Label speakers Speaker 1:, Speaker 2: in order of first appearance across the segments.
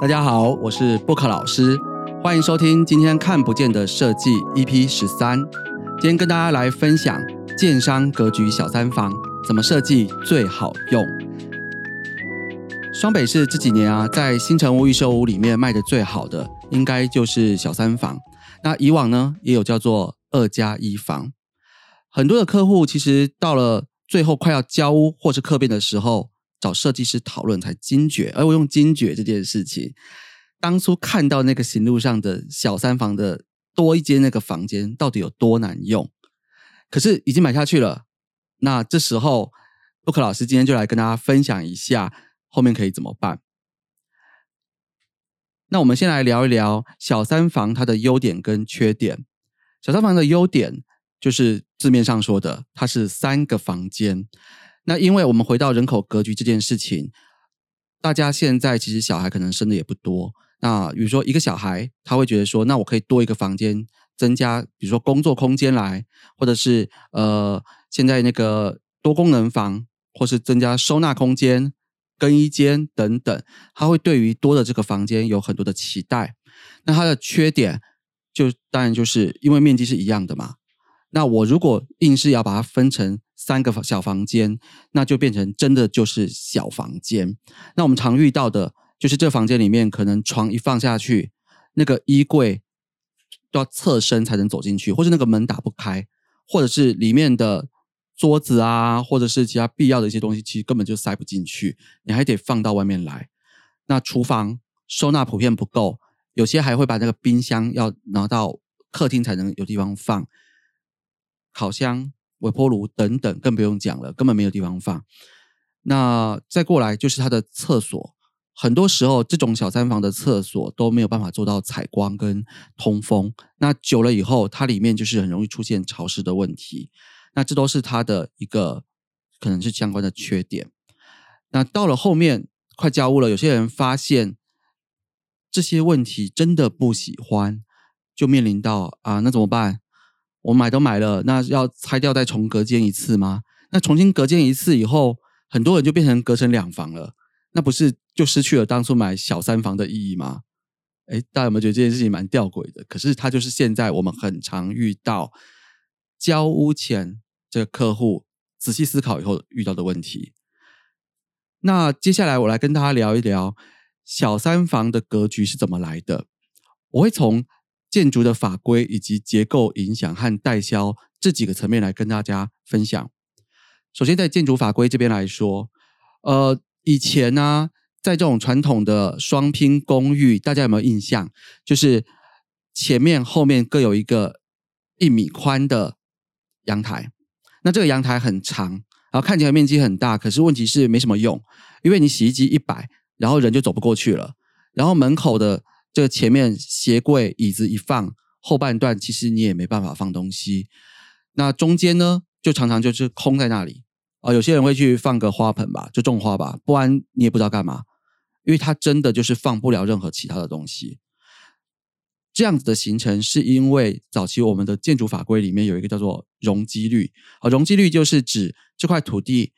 Speaker 1: 大家好，我是布克老师，欢迎收听今天看不见的设计 EP 十三。今天跟大家来分享建商格局小三房怎么设计最好用。双北市这几年啊，在新城屋预售屋里面卖的最好的，应该就是小三房。那以往呢，也有叫做二加一房。很多的客户其实到了最后快要交屋或是客变的时候。找设计师讨论才惊觉，而我用惊觉这件事情，当初看到那个行路上的小三房的多一间那个房间到底有多难用，可是已经买下去了。那这时候，布克老师今天就来跟大家分享一下后面可以怎么办。那我们先来聊一聊小三房它的优点跟缺点。小三房的优点就是字面上说的，它是三个房间。那因为我们回到人口格局这件事情，大家现在其实小孩可能生的也不多。那比如说一个小孩，他会觉得说，那我可以多一个房间，增加比如说工作空间来，或者是呃现在那个多功能房，或是增加收纳空间、更衣间等等，他会对于多的这个房间有很多的期待。那它的缺点就当然就是因为面积是一样的嘛。那我如果硬是要把它分成三个小房间，那就变成真的就是小房间。那我们常遇到的就是这房间里面可能床一放下去，那个衣柜都要侧身才能走进去，或者那个门打不开，或者是里面的桌子啊，或者是其他必要的一些东西，其实根本就塞不进去，你还得放到外面来。那厨房收纳普遍不够，有些还会把那个冰箱要拿到客厅才能有地方放。烤箱、微波炉等等，更不用讲了，根本没有地方放。那再过来就是它的厕所，很多时候这种小三房的厕所都没有办法做到采光跟通风。那久了以后，它里面就是很容易出现潮湿的问题。那这都是它的一个可能是相关的缺点。那到了后面快交屋了，有些人发现这些问题真的不喜欢，就面临到啊，那怎么办？我买都买了，那要拆掉再重隔间一次吗？那重新隔间一次以后，很多人就变成隔成两房了，那不是就失去了当初买小三房的意义吗？哎，大家有没有觉得这件事情蛮吊诡的？可是它就是现在我们很常遇到交屋前这个客户仔细思考以后遇到的问题。那接下来我来跟大家聊一聊小三房的格局是怎么来的。我会从。建筑的法规以及结构影响和代销这几个层面来跟大家分享。首先，在建筑法规这边来说，呃，以前呢，在这种传统的双拼公寓，大家有没有印象？就是前面后面各有一个一米宽的阳台。那这个阳台很长，然后看起来面积很大，可是问题是没什么用，因为你洗衣机一摆，然后人就走不过去了，然后门口的。这个前面鞋柜椅子一放，后半段其实你也没办法放东西。那中间呢，就常常就是空在那里啊。有些人会去放个花盆吧，就种花吧，不然你也不知道干嘛，因为它真的就是放不了任何其他的东西。这样子的形成是因为早期我们的建筑法规里面有一个叫做容积率啊，容积率就是指这块土地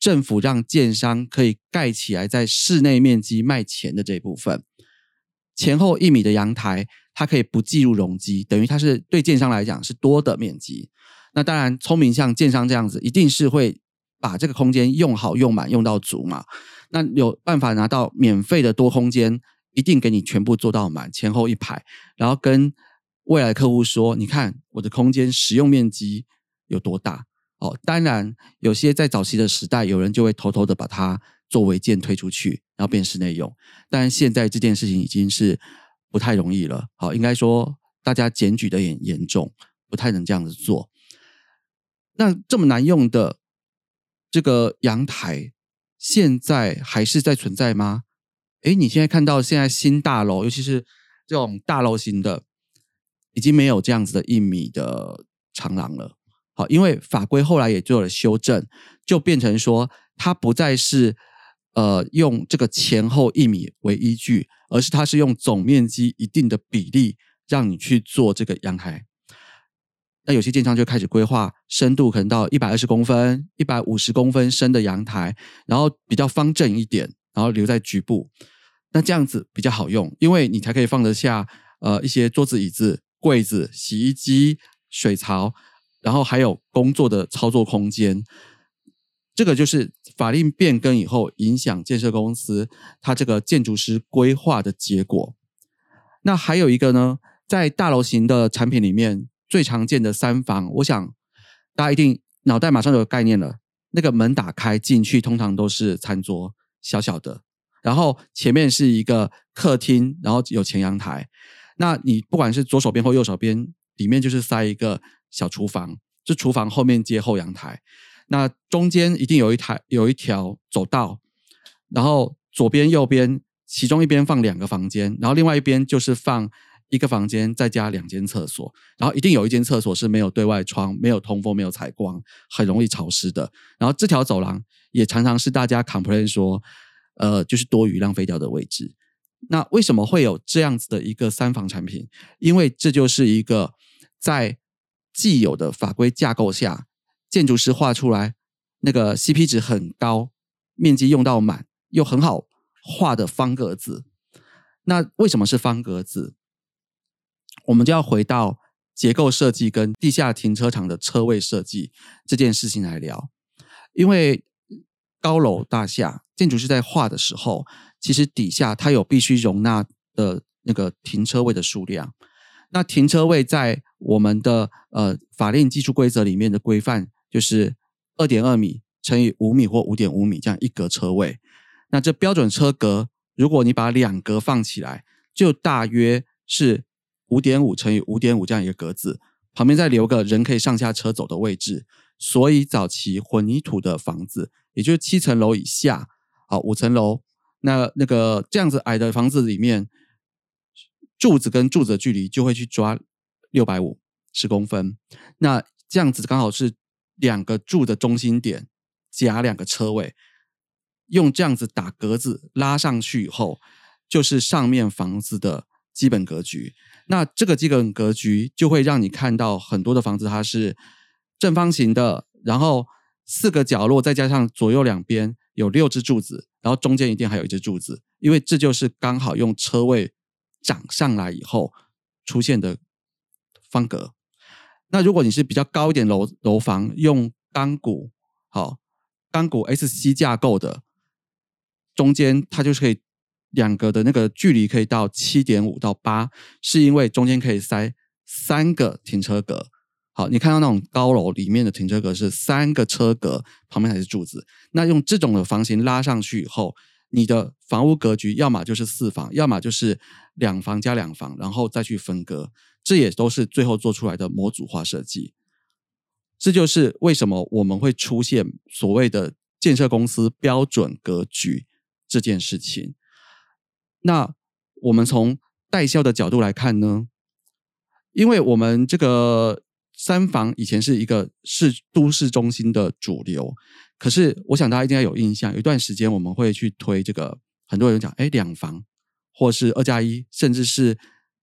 Speaker 1: 政府让建商可以盖起来，在室内面积卖钱的这一部分。前后一米的阳台，它可以不计入容积，等于它是对建商来讲是多的面积。那当然，聪明像建商这样子，一定是会把这个空间用好、用满、用到足嘛。那有办法拿到免费的多空间，一定给你全部做到满，前后一排，然后跟未来客户说：“你看我的空间使用面积有多大？”哦，当然有些在早期的时代，有人就会偷偷的把它。做违建推出去，然后变室内用，但现在这件事情已经是不太容易了。好，应该说大家检举的也严重，不太能这样子做。那这么难用的这个阳台，现在还是在存在吗？诶，你现在看到现在新大楼，尤其是这种大楼型的，已经没有这样子的一米的长廊了。好，因为法规后来也做了修正，就变成说它不再是。呃，用这个前后一米为依据，而是它是用总面积一定的比例让你去做这个阳台。那有些建商就开始规划深度可能到一百二十公分、一百五十公分深的阳台，然后比较方正一点，然后留在局部。那这样子比较好用，因为你才可以放得下呃一些桌子、椅子、柜子、洗衣机、水槽，然后还有工作的操作空间。这个就是法令变更以后影响建设公司它这个建筑师规划的结果。那还有一个呢，在大楼型的产品里面最常见的三房，我想大家一定脑袋马上有概念了。那个门打开进去，通常都是餐桌，小小的，然后前面是一个客厅，然后有前阳台。那你不管是左手边或右手边，里面就是塞一个小厨房，这厨房后面接后阳台。那中间一定有一台有一条走道，然后左边右边其中一边放两个房间，然后另外一边就是放。一个房间再加两间厕所，然后一定有一间厕所是没有对外窗、没有通风、没有采光，很容易潮湿的。然后这条走廊也常常是大家 complain 说，呃，就是多余浪费掉的位置。那为什么会有这样子的一个三房产品？因为这就是一个在既有的法规架构下，建筑师画出来那个 CP 值很高、面积用到满又很好画的方格子。那为什么是方格子？我们就要回到结构设计跟地下停车场的车位设计这件事情来聊，因为高楼大厦建筑师在画的时候，其实底下它有必须容纳的那个停车位的数量。那停车位在我们的呃法令技术规则里面的规范就是二点二米乘以五米或五点五米这样一格车位。那这标准车格，如果你把两格放起来，就大约是。五点五乘以五点五这样一个格子，旁边再留个人可以上下车走的位置。所以早期混凝土的房子，也就是七层楼以下，好五层楼，那那个这样子矮的房子里面，柱子跟柱子的距离就会去抓六百五十公分。那这样子刚好是两个柱的中心点加两个车位，用这样子打格子拉上去以后，就是上面房子的基本格局。那这个基本格局就会让你看到很多的房子，它是正方形的，然后四个角落再加上左右两边有六只柱子，然后中间一定还有一只柱子，因为这就是刚好用车位涨上来以后出现的方格。那如果你是比较高一点楼楼房，用钢骨好钢骨 S C 架构的，中间它就是可以。两个的那个距离可以到七点五到八，是因为中间可以塞三个停车格。好，你看到那种高楼里面的停车格是三个车格，旁边还是柱子。那用这种的房型拉上去以后，你的房屋格局要么就是四房，要么就是两房加两房，然后再去分割。这也都是最后做出来的模组化设计。这就是为什么我们会出现所谓的建设公司标准格局这件事情。那我们从代销的角度来看呢，因为我们这个三房以前是一个市都市中心的主流，可是我想大家一定要有印象，有一段时间我们会去推这个，很多人讲哎两房或是二加一，甚至是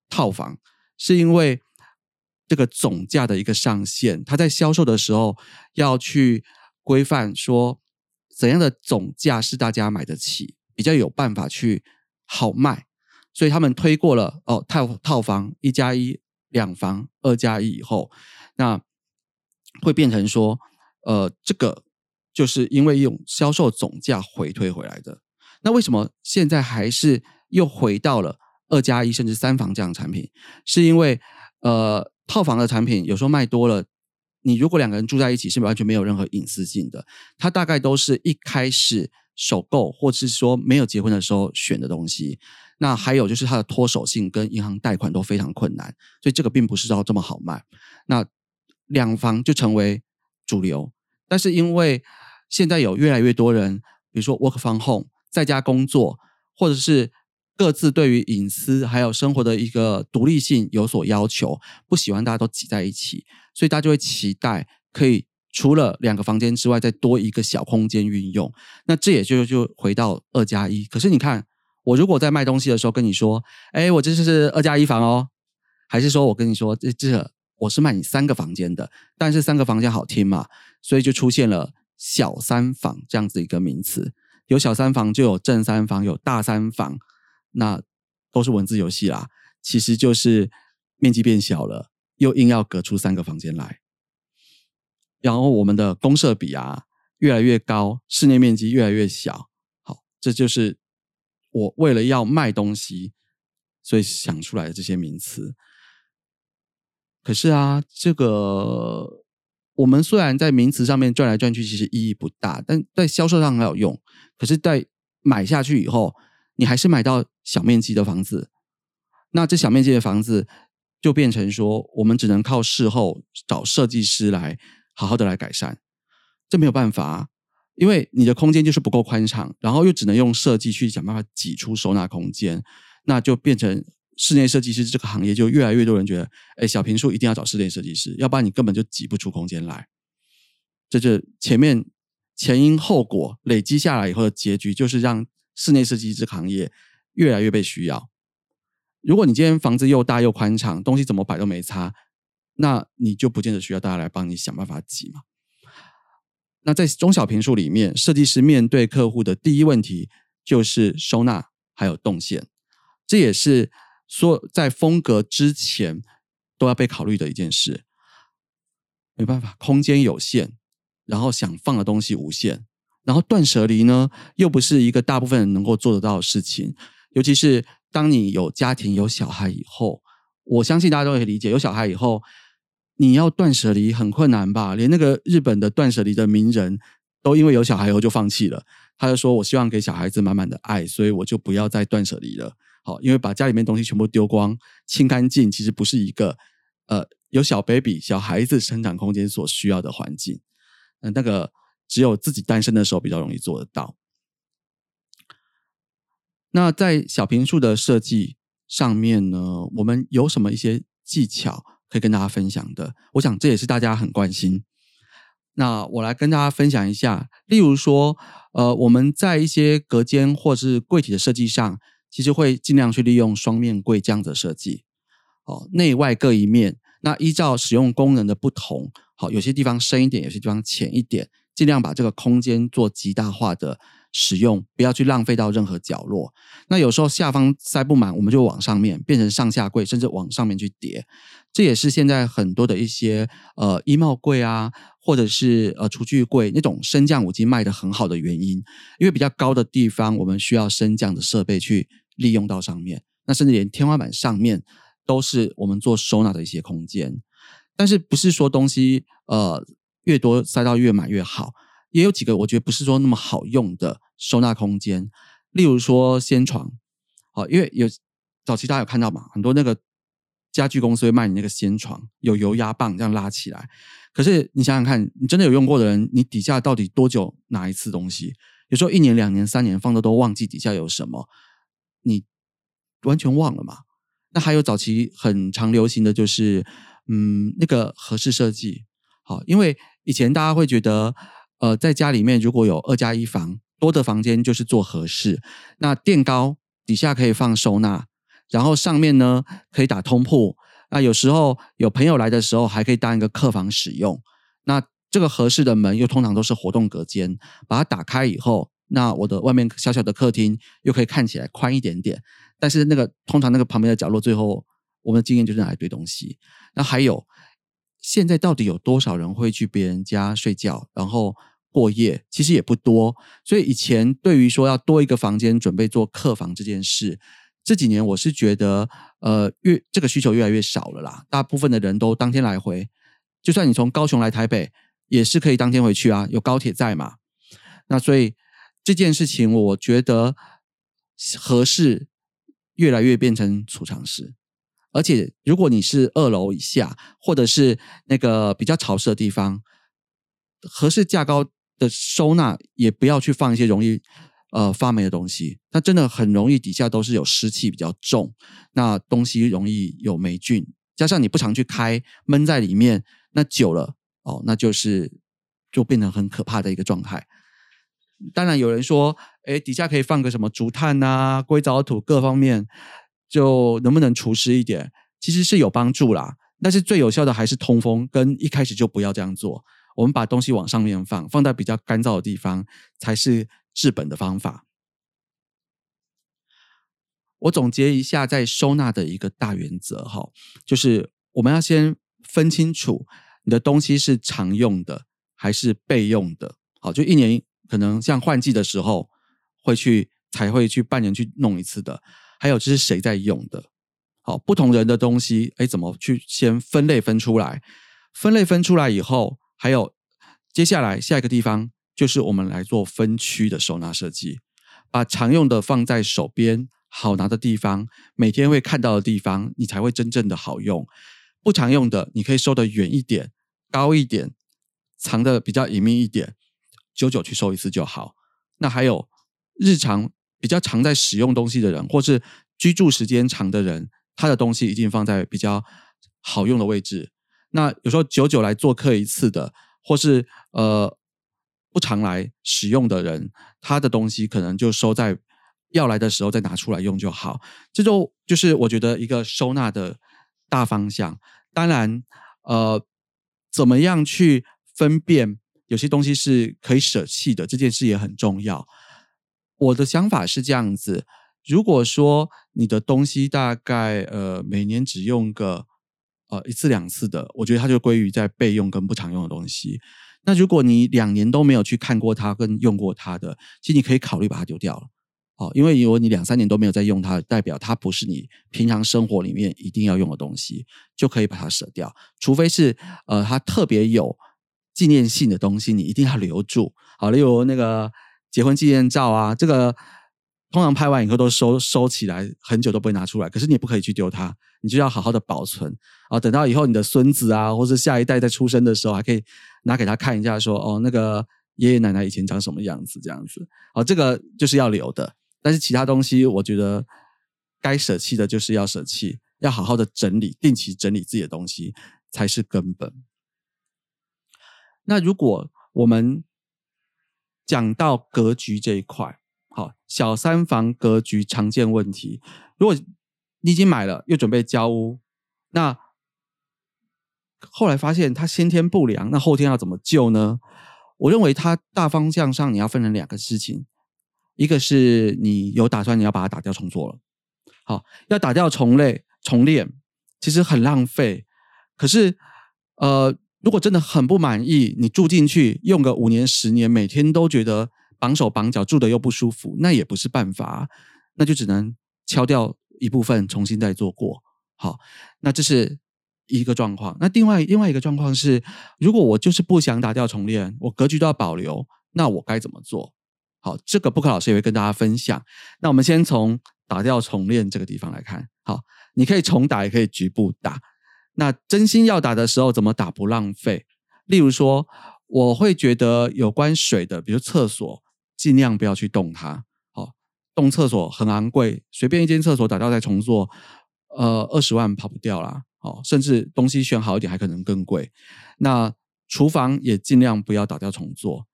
Speaker 1: 套房，是因为这个总价的一个上限，它在销售的时候要去规范说怎样的总价是大家买得起，比较有办法去。好卖，所以他们推过了哦套套房一加一两房二加一以后，那会变成说，呃，这个就是因为用销售总价回推回来的。那为什么现在还是又回到了二加一甚至三房这样的产品？是因为呃套房的产品有时候卖多了，你如果两个人住在一起是完全没有任何隐私性的，它大概都是一开始。首购，或是说没有结婚的时候选的东西，那还有就是它的脱手性跟银行贷款都非常困难，所以这个并不是要这么好卖。那两房就成为主流，但是因为现在有越来越多人，比如说 work from home 在家工作，或者是各自对于隐私还有生活的一个独立性有所要求，不喜欢大家都挤在一起，所以大家就会期待可以。除了两个房间之外，再多一个小空间运用，那这也就就回到二加一。可是你看，我如果在卖东西的时候跟你说，哎，我这是二加一房哦，还是说我跟你说，这这我是卖你三个房间的，但是三个房间好听嘛，所以就出现了小三房这样子一个名词。有小三房就有正三房，有大三房，那都是文字游戏啦。其实就是面积变小了，又硬要隔出三个房间来，然后我们的公设比啊越来越高，室内面积越来越小。好，这就是我为了要卖东西，所以想出来的这些名词。可是啊，这个我们虽然在名词上面转来转去，其实意义不大，但在销售上很有用。可是，在买下去以后，你还是买到小面积的房子。那这小面积的房子就变成说，我们只能靠事后找设计师来好好的来改善，这没有办法，因为你的空间就是不够宽敞，然后又只能用设计去想办法挤出收纳空间，那就变成室内设计师这个行业就越来越多人觉得，哎，小平数一定要找室内设计师，要不然你根本就挤不出空间来。这就前面前因后果累积下来以后的结局，就是让室内设计这个行业越来越被需要。如果你今天房子又大又宽敞，东西怎么摆都没差，那你就不见得需要大家来帮你想办法挤嘛。那在中小平数里面，设计师面对客户的第一问题就是收纳还有动线，这也是说在风格之前都要被考虑的一件事。没办法，空间有限，然后想放的东西无限，然后断舍离呢，又不是一个大部分人能够做得到的事情，尤其是。当你有家庭有小孩以后，我相信大家都可以理解，有小孩以后你要断舍离很困难吧？连那个日本的断舍离的名人都因为有小孩以后就放弃了。他就说：“我希望给小孩子满满的爱，所以我就不要再断舍离了。”好，因为把家里面东西全部丢光、清干净，其实不是一个呃有小 baby 小孩子生长空间所需要的环境。嗯，那个只有自己单身的时候比较容易做得到。那在小平数的设计上面呢，我们有什么一些技巧可以跟大家分享的？我想这也是大家很关心。那我来跟大家分享一下，例如说，呃，我们在一些隔间或是柜体的设计上，其实会尽量去利用双面柜这样的设计，哦，内外各一面。那依照使用功能的不同，好，有些地方深一点，有些地方浅一点，尽量把这个空间做极大化的。使用不要去浪费到任何角落。那有时候下方塞不满，我们就往上面变成上下柜，甚至往上面去叠。这也是现在很多的一些呃衣帽柜啊，或者是呃厨具柜那种升降五金卖的很好的原因。因为比较高的地方，我们需要升降的设备去利用到上面。那甚至连天花板上面都是我们做收纳的一些空间。但是不是说东西呃越多塞到越满越好？也有几个我觉得不是说那么好用的收纳空间，例如说掀床，好，因为有早期大家有看到嘛，很多那个家具公司会卖你那个掀床，有油压棒这样拉起来。可是你想想看，你真的有用过的人，你底下到底多久拿一次东西？有时候一年、两年、三年放的都忘记底下有什么，你完全忘了嘛？那还有早期很常流行的就是，嗯，那个合适设计，好，因为以前大家会觉得。呃，在家里面如果有二加一房，多的房间就是做合适。那垫高底下可以放收纳，然后上面呢可以打通铺。那有时候有朋友来的时候，还可以当一个客房使用。那这个合适的门又通常都是活动隔间，把它打开以后，那我的外面小小的客厅又可以看起来宽一点点。但是那个通常那个旁边的角落，最后我们的经验就是拿来堆东西。那还有。现在到底有多少人会去别人家睡觉，然后过夜？其实也不多。所以以前对于说要多一个房间准备做客房这件事，这几年我是觉得，呃，越这个需求越来越少了啦。大部分的人都当天来回，就算你从高雄来台北，也是可以当天回去啊，有高铁在嘛。那所以这件事情，我觉得合适越来越变成储藏室。而且，如果你是二楼以下，或者是那个比较潮湿的地方，合适架高的收纳，也不要去放一些容易呃发霉的东西。那真的很容易底下都是有湿气比较重，那东西容易有霉菌，加上你不常去开，闷在里面，那久了哦，那就是就变成很可怕的一个状态。当然有人说，哎，底下可以放个什么竹炭啊、硅藻土各方面。就能不能除湿一点，其实是有帮助啦。但是最有效的还是通风，跟一开始就不要这样做。我们把东西往上面放，放在比较干燥的地方，才是治本的方法。我总结一下，在收纳的一个大原则哈，就是我们要先分清楚你的东西是常用的还是备用的。好，就一年可能像换季的时候会去才会去半年去弄一次的，还有就是谁在用的。好，不同人的东西，哎，怎么去先分类分出来？分类分出来以后，还有接下来下一个地方就是我们来做分区的收纳设计，把常用的放在手边。好拿的地方，每天会看到的地方，你才会真正的好用。不常用的，你可以收的远一点、高一点，藏的比较隐秘一点，久久去收一次就好。那还有日常比较常在使用东西的人，或是居住时间长的人，他的东西一定放在比较好用的位置。那有时候久久来做客一次的，或是呃不常来使用的人，他的东西可能就收在。要来的时候再拿出来用就好，这就就是我觉得一个收纳的大方向。当然，呃，怎么样去分辨有些东西是可以舍弃的，这件事也很重要。我的想法是这样子：如果说你的东西大概呃每年只用个呃一次两次的，我觉得它就归于在备用跟不常用的东西。那如果你两年都没有去看过它跟用过它的，其实你可以考虑把它丢掉了。哦，因为如果你两三年都没有在用它，代表它不是你平常生活里面一定要用的东西，就可以把它舍掉。除非是呃，它特别有纪念性的东西，你一定要留住。好，例如那个结婚纪念照啊，这个通常拍完以后都收收起来，很久都不会拿出来。可是你也不可以去丢它，你就要好好的保存啊。等到以后你的孙子啊，或者下一代在出生的时候，还可以拿给他看一下，说哦，那个爷爷奶奶以前长什么样子，这样子。好，这个就是要留的。但是其他东西，我觉得该舍弃的就是要舍弃，要好好的整理，定期整理自己的东西才是根本。那如果我们讲到格局这一块，好，小三房格局常见问题，如果你已经买了，又准备交屋，那后来发现它先天不良，那后天要怎么救呢？我认为它大方向上你要分成两个事情。一个是你有打算你要把它打掉重做了，好，要打掉重类重练，其实很浪费。可是，呃，如果真的很不满意，你住进去用个五年十年，每天都觉得绑手绑脚，住的又不舒服，那也不是办法，那就只能敲掉一部分，重新再做过。好，那这是一个状况。那另外另外一个状况是，如果我就是不想打掉重练，我格局都要保留，那我该怎么做？好，这个布克老师也会跟大家分享。那我们先从打掉重练这个地方来看。好，你可以重打，也可以局部打。那真心要打的时候，怎么打不浪费？例如说，我会觉得有关水的，比如厕所，尽量不要去动它。好，动厕所很昂贵，随便一间厕所打掉再重做，呃，二十万跑不掉啦。好，甚至东西选好一点，还可能更贵。那厨房也尽量不要打掉重做。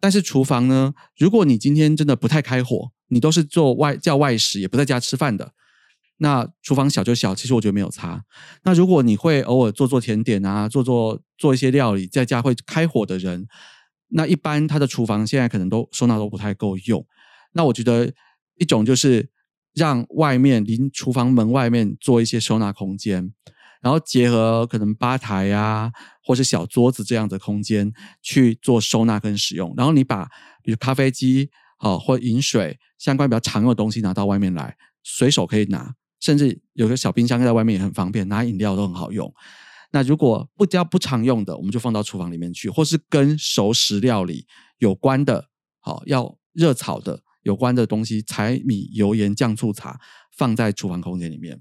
Speaker 1: 但是厨房呢？如果你今天真的不太开火，你都是做外叫外食，也不在家吃饭的，那厨房小就小，其实我觉得没有差。那如果你会偶尔做做甜点啊，做做做一些料理，在家会开火的人，那一般他的厨房现在可能都收纳都不太够用。那我觉得一种就是让外面离厨房门外面做一些收纳空间。然后结合可能吧台呀，或是小桌子这样的空间去做收纳跟使用。然后你把比如咖啡机好或饮水相关比较常用的东西拿到外面来，随手可以拿，甚至有个小冰箱在外面也很方便，拿饮料都很好用。那如果不叫不常用的，我们就放到厨房里面去，或是跟熟食料理有关的，好要热炒的有关的东西，柴米油盐酱醋茶放在厨房空间里面。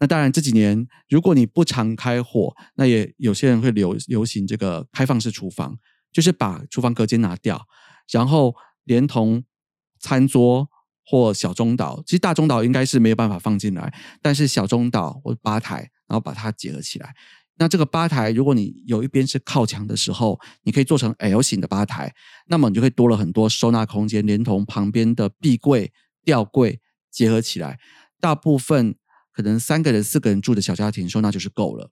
Speaker 1: 那当然，这几年如果你不常开火，那也有些人会流流行这个开放式厨房，就是把厨房隔间拿掉，然后连同餐桌或小中岛，其实大中岛应该是没有办法放进来，但是小中岛或吧台，然后把它结合起来。那这个吧台，如果你有一边是靠墙的时候，你可以做成 L 型的吧台，那么你就会多了很多收纳空间，连同旁边的壁柜、吊柜结合起来，大部分。可能三个人、四个人住的小家庭收纳就是够了。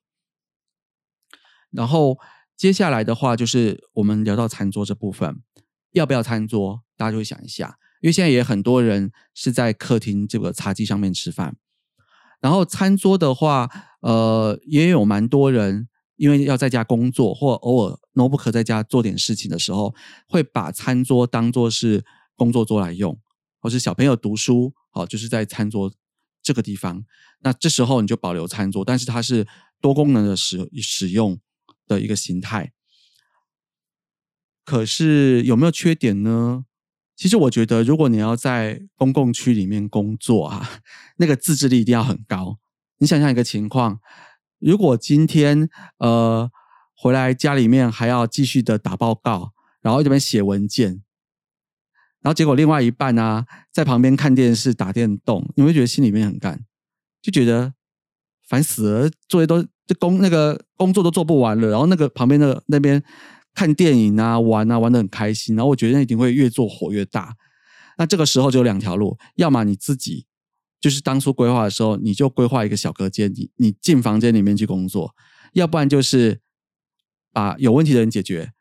Speaker 1: 然后接下来的话，就是我们聊到餐桌这部分，要不要餐桌？大家就会想一下，因为现在也很多人是在客厅这个茶几上面吃饭。然后餐桌的话，呃，也有蛮多人因为要在家工作，或偶尔 notebook 在家做点事情的时候，会把餐桌当做是工作桌来用，或是小朋友读书，好，就是在餐桌这个地方。那这时候你就保留餐桌，但是它是多功能的使使用的一个形态。可是有没有缺点呢？其实我觉得，如果你要在公共区里面工作啊，那个自制力一定要很高。你想象一个情况，如果今天呃回来家里面还要继续的打报告，然后这边写文件，然后结果另外一半呢在旁边看电视、打电动，你会觉得心里面很干，就觉得烦死了，作业都这工那个工作都做不完了，然后那个旁边的那边。看电影啊，玩啊，玩的很开心。然后我觉得一定会越做火越大。那这个时候就有两条路：要么你自己就是当初规划的时候，你就规划一个小隔间，你你进房间里面去工作；要不然就是把有问题的人解决。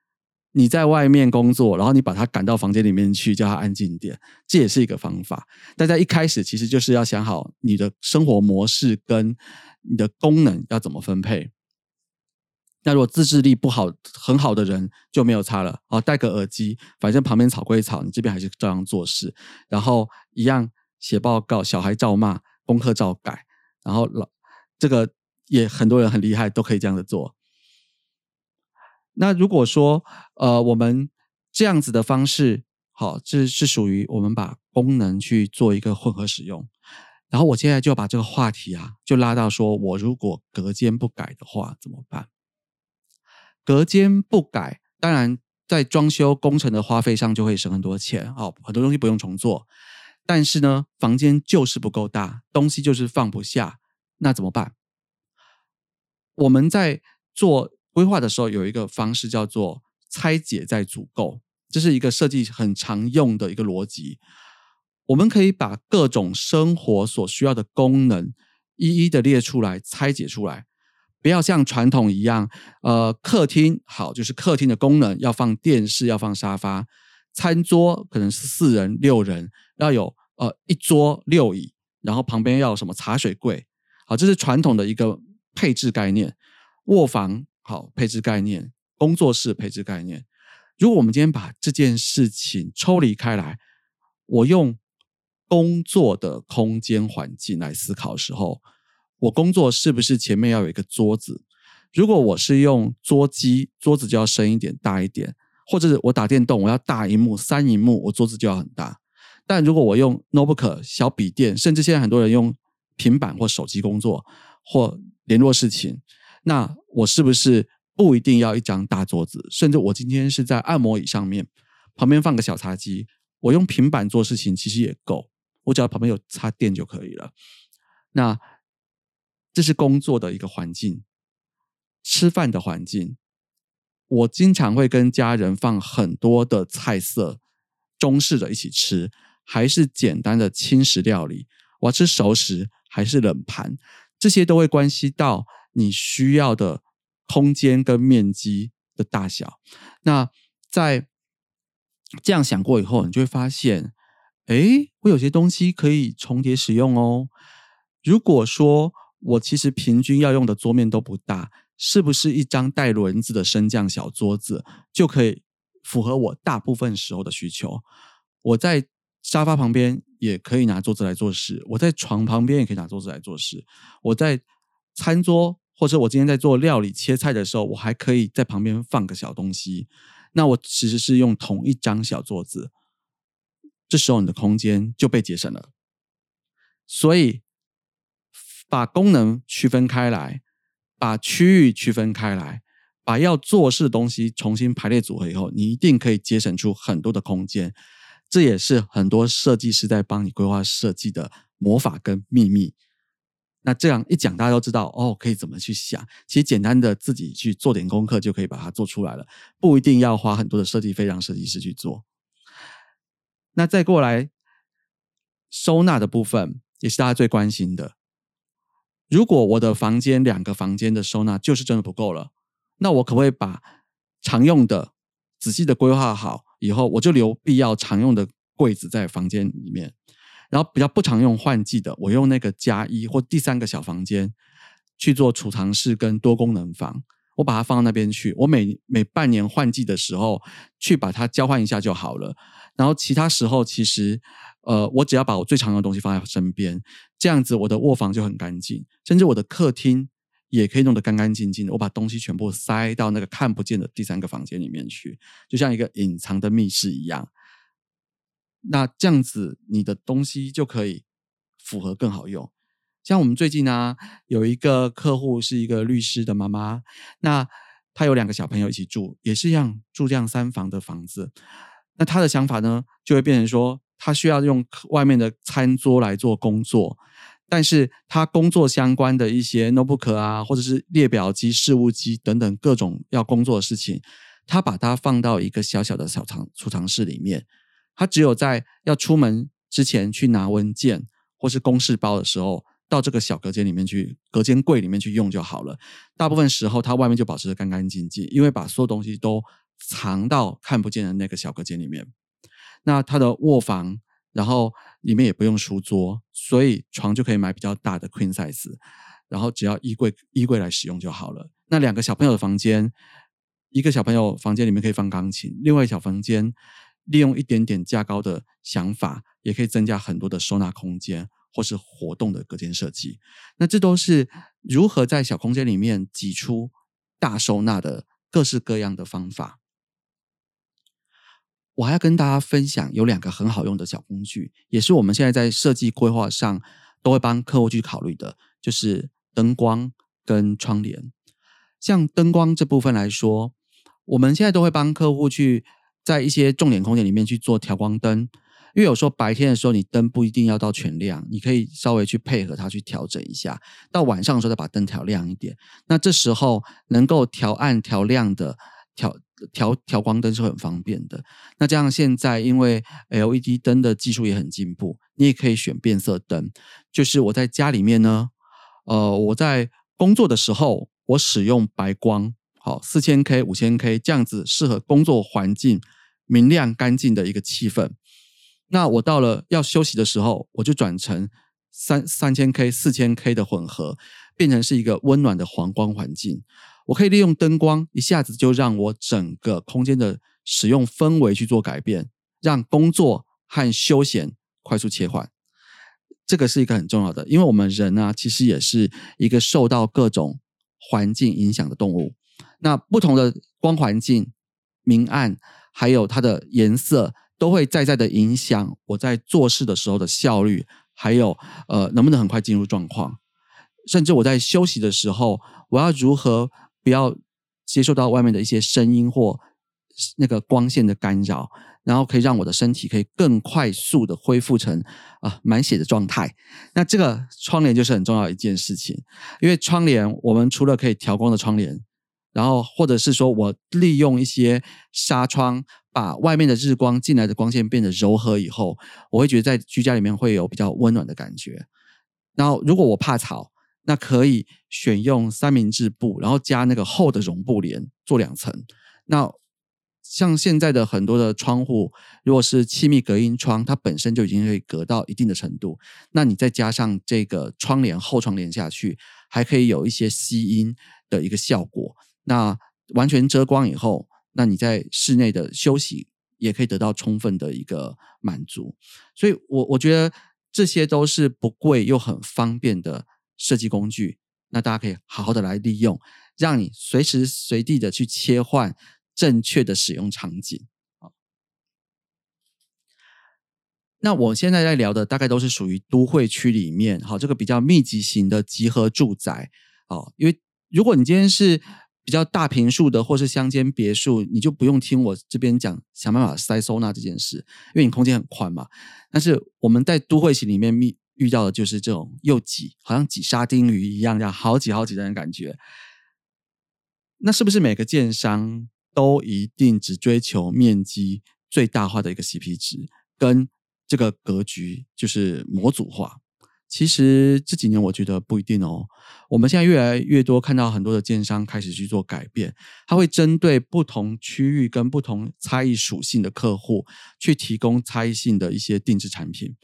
Speaker 1: 你在外面工作，然后你把他赶到房间里面去，叫他安静点，这也是一个方法。大家一开始其实就是要想好你的生活模式跟你的功能要怎么分配。那如果自制力不好、很好的人就没有差了哦，戴个耳机，反正旁边吵归吵，你这边还是照样做事，然后一样写报告，小孩照骂，功课照改，然后老这个也很多人很厉害，都可以这样子做。那如果说呃，我们这样子的方式，好，这是属于我们把功能去做一个混合使用，然后我现在就把这个话题啊，就拉到说我如果隔间不改的话怎么办？隔间不改，当然在装修工程的花费上就会省很多钱哦，很多东西不用重做。但是呢，房间就是不够大，东西就是放不下，那怎么办？我们在做规划的时候，有一个方式叫做拆解再组构，这是一个设计很常用的一个逻辑。我们可以把各种生活所需要的功能一一的列出来，拆解出来。不要像传统一样，呃，客厅好，就是客厅的功能要放电视，要放沙发，餐桌可能是四人、六人，要有呃一桌六椅，然后旁边要有什么茶水柜，好，这是传统的一个配置概念。卧房好，配置概念，工作室配置概念。如果我们今天把这件事情抽离开来，我用工作的空间环境来思考的时候。我工作是不是前面要有一个桌子？如果我是用桌机，桌子就要深一点、大一点；或者是我打电动，我要大荧幕、三荧幕，我桌子就要很大。但如果我用 notebook 小笔电，甚至现在很多人用平板或手机工作或联络事情，那我是不是不一定要一张大桌子？甚至我今天是在按摩椅上面，旁边放个小茶几，我用平板做事情其实也够，我只要旁边有插电就可以了。那这是工作的一个环境，吃饭的环境。我经常会跟家人放很多的菜色，中式的一起吃，还是简单的轻食料理。我要吃熟食还是冷盘，这些都会关系到你需要的空间跟面积的大小。那在这样想过以后，你就会发现，哎，我有些东西可以重叠使用哦。如果说我其实平均要用的桌面都不大，是不是一张带轮子的升降小桌子就可以符合我大部分时候的需求？我在沙发旁边也可以拿桌子来做事，我在床旁边也可以拿桌子来做事，我在餐桌或者我今天在做料理切菜的时候，我还可以在旁边放个小东西。那我其实是用同一张小桌子，这时候你的空间就被节省了。所以。把功能区分开来，把区域区分开来，把要做事的东西重新排列组合以后，你一定可以节省出很多的空间。这也是很多设计师在帮你规划设计的魔法跟秘密。那这样一讲，大家都知道哦，可以怎么去想。其实简单的自己去做点功课就可以把它做出来了，不一定要花很多的设计费让设计师去做。那再过来收纳的部分，也是大家最关心的。如果我的房间两个房间的收纳就是真的不够了，那我可不可以把常用的仔细的规划好以后，我就留必要常用的柜子在房间里面。然后比较不常用换季的，我用那个加一或第三个小房间去做储藏室跟多功能房，我把它放到那边去。我每每半年换季的时候去把它交换一下就好了。然后其他时候其实，呃，我只要把我最常用的东西放在身边，这样子我的卧房就很干净，甚至我的客厅也可以弄得干干净净的。我把东西全部塞到那个看不见的第三个房间里面去，就像一个隐藏的密室一样。那这样子，你的东西就可以符合更好用。像我们最近呢，有一个客户是一个律师的妈妈，那她有两个小朋友一起住，也是一样住这样三房的房子。那她的想法呢，就会变成说，他需要用外面的餐桌来做工作，但是他工作相关的一些 notebook 啊，或者是列表机、事务机等等各种要工作的事情，他把它放到一个小小的小藏储藏室里面。他只有在要出门之前去拿文件或是公事包的时候，到这个小隔间里面去，隔间柜里面去用就好了。大部分时候，他外面就保持的干干净净，因为把所有东西都藏到看不见的那个小隔间里面。那他的卧房，然后里面也不用书桌，所以床就可以买比较大的 queen size，然后只要衣柜衣柜来使用就好了。那两个小朋友的房间，一个小朋友房间里面可以放钢琴，另外小房间。利用一点点架高的想法，也可以增加很多的收纳空间，或是活动的隔间设计。那这都是如何在小空间里面挤出大收纳的各式各样的方法。我还要跟大家分享有两个很好用的小工具，也是我们现在在设计规划上都会帮客户去考虑的，就是灯光跟窗帘。像灯光这部分来说，我们现在都会帮客户去。在一些重点空间里面去做调光灯，因为有时候白天的时候你灯不一定要到全亮，你可以稍微去配合它去调整一下。到晚上的时候再把灯调亮一点。那这时候能够调暗调亮的调调调光灯是很方便的。那这样现在因为 LED 灯的技术也很进步，你也可以选变色灯。就是我在家里面呢，呃，我在工作的时候我使用白光。好，四千 K、五千 K 这样子适合工作环境明亮干净的一个气氛。那我到了要休息的时候，我就转成三三千 K、四千 K 的混合，变成是一个温暖的黄光环境。我可以利用灯光，一下子就让我整个空间的使用氛围去做改变，让工作和休闲快速切换。这个是一个很重要的，因为我们人呢，其实也是一个受到各种环境影响的动物。那不同的光环境、明暗，还有它的颜色，都会在在的影响我在做事的时候的效率，还有呃能不能很快进入状况，甚至我在休息的时候，我要如何不要接受到外面的一些声音或那个光线的干扰，然后可以让我的身体可以更快速的恢复成啊满血的状态。那这个窗帘就是很重要一件事情，因为窗帘我们除了可以调光的窗帘。然后，或者是说我利用一些纱窗，把外面的日光进来的光线变得柔和以后，我会觉得在居家里面会有比较温暖的感觉。然后，如果我怕吵，那可以选用三明治布，然后加那个厚的绒布帘做两层。那像现在的很多的窗户，如果是气密隔音窗，它本身就已经可以隔到一定的程度，那你再加上这个窗帘厚窗帘下去，还可以有一些吸音的一个效果。那完全遮光以后，那你在室内的休息也可以得到充分的一个满足，所以，我我觉得这些都是不贵又很方便的设计工具。那大家可以好好的来利用，让你随时随地的去切换正确的使用场景。那我现在在聊的大概都是属于都会区里面，好，这个比较密集型的集合住宅，哦，因为如果你今天是比较大平数的，或是乡间别墅，你就不用听我这边讲想办法塞收纳这件事，因为你空间很宽嘛。但是我们在都会型里面遇遇到的就是这种又挤，好像挤沙丁鱼一样，这样好挤好挤的感觉。那是不是每个建商都一定只追求面积最大化的一个 CP 值，跟这个格局就是模组化？其实这几年我觉得不一定哦。我们现在越来越多看到很多的建商开始去做改变，他会针对不同区域跟不同差异属性的客户去提供差异性的一些定制产品。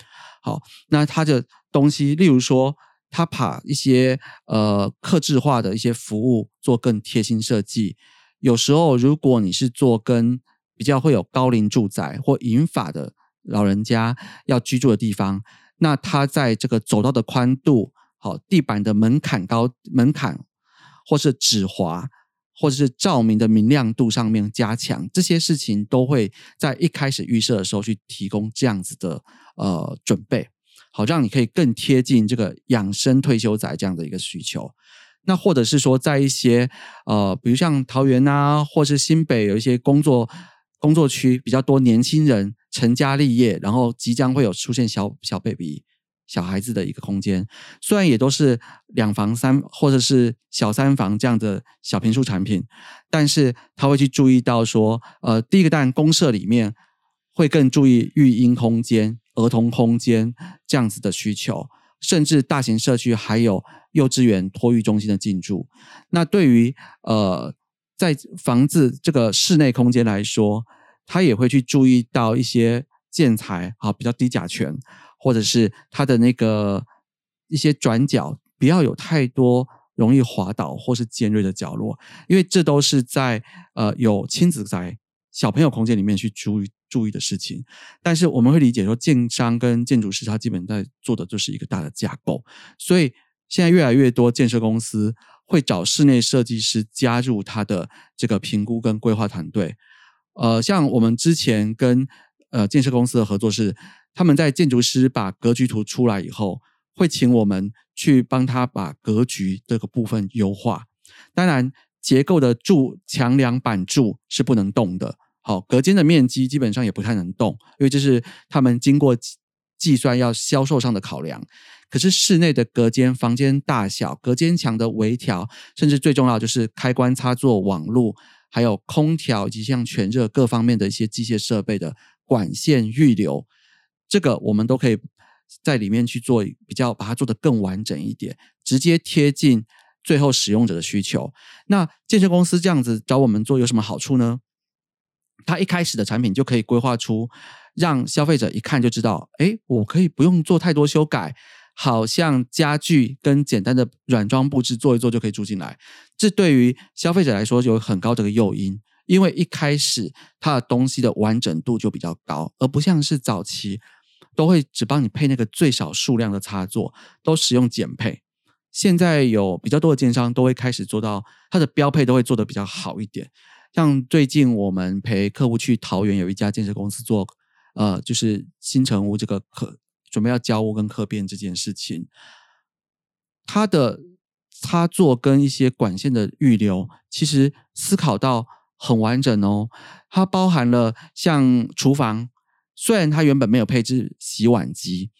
Speaker 1: 好，那他的东西，例如说，他把一些呃客制化的一些服务做更贴心设计。有时候，如果你是做跟比较会有高龄住宅或银发的老人家要居住的地方。那它在这个走道的宽度、好地板的门槛高门槛，或是指滑，或者是照明的明亮度上面加强，这些事情都会在一开始预设的时候去提供这样子的呃准备，好让你可以更贴近这个养生退休宅这样的一个需求。那或者是说，在一些呃，比如像桃园啊，或是新北有一些工作工作区比较多年轻人。成家立业，然后即将会有出现小小 baby 小孩子的一个空间，虽然也都是两房三或者是小三房这样的小平数产品，但是他会去注意到说，呃，第一个当然公社里面会更注意育婴空间、儿童空间这样子的需求，甚至大型社区还有幼稚园托育中心的进驻。那对于呃，在房子这个室内空间来说。他也会去注意到一些建材啊，比较低甲醛，或者是它的那个一些转角不要有太多容易滑倒或是尖锐的角落，因为这都是在呃有亲子宅小朋友空间里面去注意注意的事情。但是我们会理解说，建商跟建筑师他基本在做的就是一个大的架构，所以现在越来越多建设公司会找室内设计师加入他的这个评估跟规划团队。呃，像我们之前跟呃建设公司的合作是，他们在建筑师把格局图出来以后，会请我们去帮他把格局这个部分优化。当然，结构的柱、墙梁、板柱是不能动的。好，隔间的面积基本上也不太能动，因为这是他们经过计算要销售上的考量。可是室内的隔间、房间大小、隔间墙的微调，甚至最重要就是开关插座、网络。还有空调以及像全热各方面的一些机械设备的管线预留，这个我们都可以在里面去做比较，把它做得更完整一点，直接贴近最后使用者的需求。那建设公司这样子找我们做有什么好处呢？他一开始的产品就可以规划出，让消费者一看就知道，哎，我可以不用做太多修改。好像家具跟简单的软装布置做一做就可以住进来，这对于消费者来说有很高的个诱因，因为一开始它的东西的完整度就比较高，而不像是早期都会只帮你配那个最少数量的插座，都使用简配。现在有比较多的建商都会开始做到它的标配都会做的比较好一点。像最近我们陪客户去桃园有一家建设公司做，呃，就是新城屋这个可。准备要交屋跟客变这件事情，它的插座跟一些管线的预留，其实思考到很完整哦。它包含了像厨房，虽然它原本没有配置洗碗机，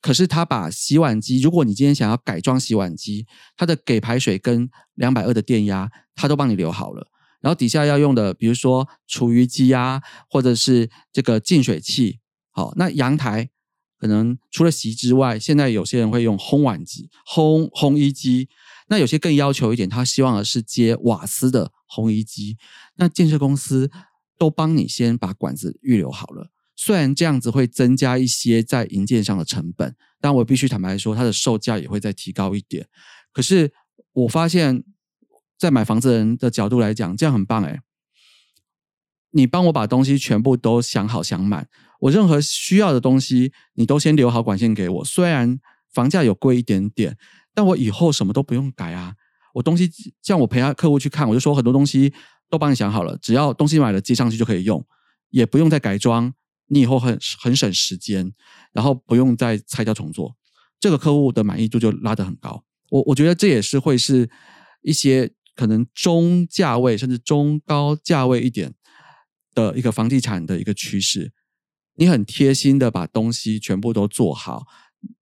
Speaker 1: 可是它把洗碗机，如果你今天想要改装洗碗机，它的给排水跟两百二的电压，它都帮你留好了。然后底下要用的，比如说厨余机啊，或者是这个净水器，好，那阳台。可能除了洗衣之外，现在有些人会用烘碗机、烘烘衣机。那有些更要求一点，他希望的是接瓦斯的烘衣机。那建设公司都帮你先把管子预留好了。虽然这样子会增加一些在营建上的成本，但我必须坦白说，它的售价也会再提高一点。可是我发现，在买房子人的角度来讲，这样很棒诶你帮我把东西全部都想好想满。我任何需要的东西，你都先留好管线给我。虽然房价有贵一点点，但我以后什么都不用改啊。我东西像我陪他客户去看，我就说很多东西都帮你想好了，只要东西买了接上去就可以用，也不用再改装。你以后很很省时间，然后不用再拆掉重做，这个客户的满意度就拉得很高。我我觉得这也是会是一些可能中价位甚至中高价位一点的一个房地产的一个趋势。你很贴心的把东西全部都做好，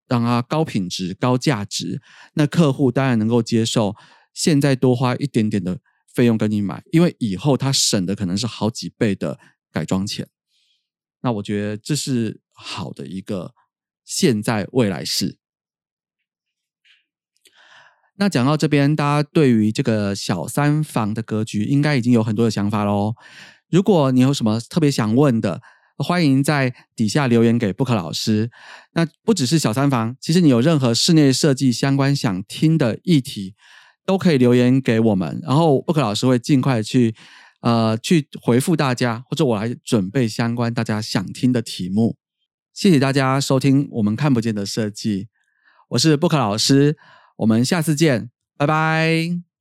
Speaker 1: 让它高品质、高价值，那客户当然能够接受。现在多花一点点的费用跟你买，因为以后他省的可能是好几倍的改装钱。那我觉得这是好的一个现在未来式。那讲到这边，大家对于这个小三房的格局，应该已经有很多的想法喽。如果你有什么特别想问的，欢迎在底下留言给布克老师。那不只是小三房，其实你有任何室内设计相关想听的议题，都可以留言给我们，然后布克老师会尽快去呃去回复大家，或者我来准备相关大家想听的题目。谢谢大家收听我们看不见的设计，我是布克老师。我们下次见，拜拜。